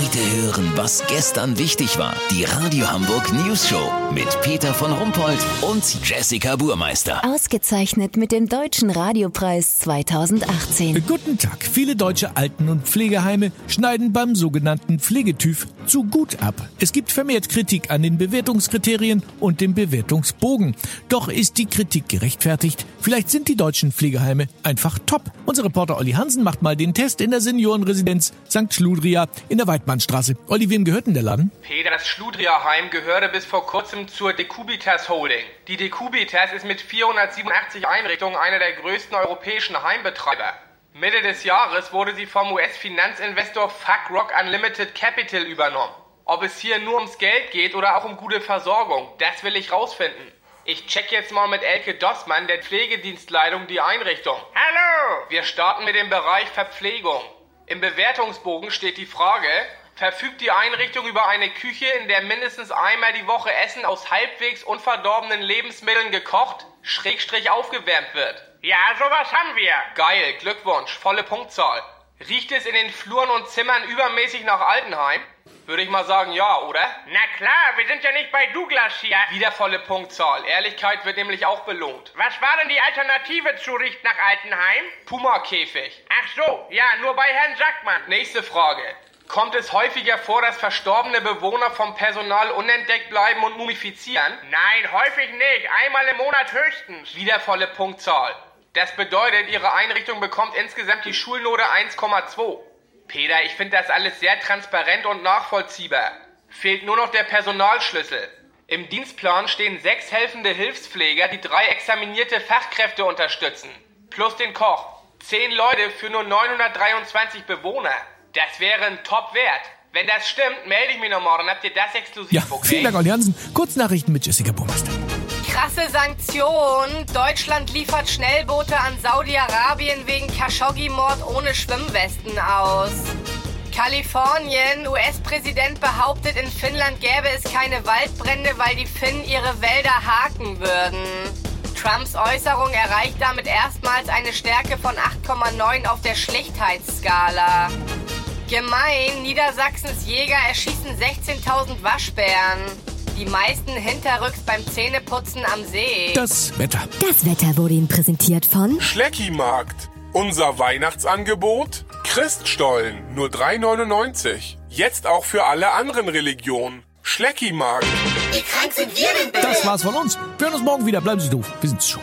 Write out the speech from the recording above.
Heute hören, was gestern wichtig war. Die Radio Hamburg News Show mit Peter von Rumpold und Jessica Burmeister. Ausgezeichnet mit dem Deutschen Radiopreis 2018. Guten Tag. Viele deutsche Alten- und Pflegeheime schneiden beim sogenannten Pflegetüv zu gut ab. Es gibt vermehrt Kritik an den Bewertungskriterien und dem Bewertungsbogen. Doch ist die Kritik gerechtfertigt? Vielleicht sind die deutschen Pflegeheime einfach top. Unser Reporter Olli Hansen macht mal den Test in der Seniorenresidenz St. Schludria in der Weidmannstraße. Olli, wem gehört denn der Laden? Peter, das Schludria-Heim gehörte bis vor kurzem zur Decubitas Holding. Die Decubitas ist mit 487 Einrichtungen einer der größten europäischen Heimbetreiber. Mitte des Jahres wurde sie vom US-Finanzinvestor Fuck Rock Unlimited Capital übernommen. Ob es hier nur ums Geld geht oder auch um gute Versorgung, das will ich rausfinden. Ich check jetzt mal mit Elke Dossmann, der Pflegedienstleitung, die Einrichtung. Hallo! Wir starten mit dem Bereich Verpflegung. Im Bewertungsbogen steht die Frage, verfügt die Einrichtung über eine Küche, in der mindestens einmal die Woche Essen aus halbwegs unverdorbenen Lebensmitteln gekocht, schrägstrich aufgewärmt wird? Ja, sowas haben wir. Geil, Glückwunsch, volle Punktzahl. Riecht es in den Fluren und Zimmern übermäßig nach Altenheim? Würde ich mal sagen, ja, oder? Na klar, wir sind ja nicht bei Douglas hier. Wieder volle Punktzahl. Ehrlichkeit wird nämlich auch belohnt. Was war denn die Alternative zu Riecht nach Altenheim? Puma-Käfig. Ach so, ja, nur bei Herrn Sackmann. Nächste Frage. Kommt es häufiger vor, dass verstorbene Bewohner vom Personal unentdeckt bleiben und mumifizieren? Nein, häufig nicht. Einmal im Monat höchstens. Wieder volle Punktzahl. Das bedeutet, Ihre Einrichtung bekommt insgesamt die Schulnote 1,2. Peter, ich finde das alles sehr transparent und nachvollziehbar. Fehlt nur noch der Personalschlüssel. Im Dienstplan stehen sechs helfende Hilfspfleger, die drei examinierte Fachkräfte unterstützen. Plus den Koch. Zehn Leute für nur 923 Bewohner. Das wäre ein Top-Wert. Wenn das stimmt, melde ich mich noch morgen. Habt ihr das exklusiv, Ja, okay? vielen Dank, Olli Hansen. Kurznachrichten mit Jessica Burmeister. Krasse Sanktion. Deutschland liefert Schnellboote an Saudi-Arabien wegen Khashoggi-Mord ohne Schwimmwesten aus. Kalifornien. US-Präsident behauptet, in Finnland gäbe es keine Waldbrände, weil die Finnen ihre Wälder haken würden. Trumps Äußerung erreicht damit erstmals eine Stärke von 8,9 auf der Schlichtheitsskala. Gemein, Niedersachsens Jäger erschießen 16.000 Waschbären. Die meisten hinterrücks beim Zähneputzen am See. Das Wetter. Das Wetter wurde Ihnen präsentiert von Schleckimarkt. Unser Weihnachtsangebot? Christstollen, nur 3,99. Jetzt auch für alle anderen Religionen. Schleckimarkt. Das war's von uns. Wir hören uns morgen wieder. Bleiben Sie doof. Wir sind's schon.